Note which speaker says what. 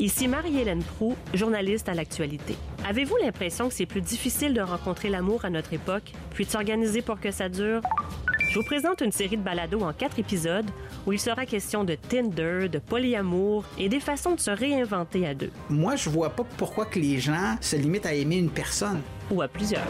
Speaker 1: Ici Marie-Hélène Prou, journaliste à l'actualité. Avez-vous l'impression que c'est plus difficile de rencontrer l'amour à notre époque, puis de s'organiser pour que ça dure? Je vous présente une série de balados en quatre épisodes où il sera question de Tinder, de polyamour et des façons de se réinventer à deux.
Speaker 2: Moi, je vois pas pourquoi que les gens se limitent à aimer une personne.
Speaker 1: Ou à plusieurs.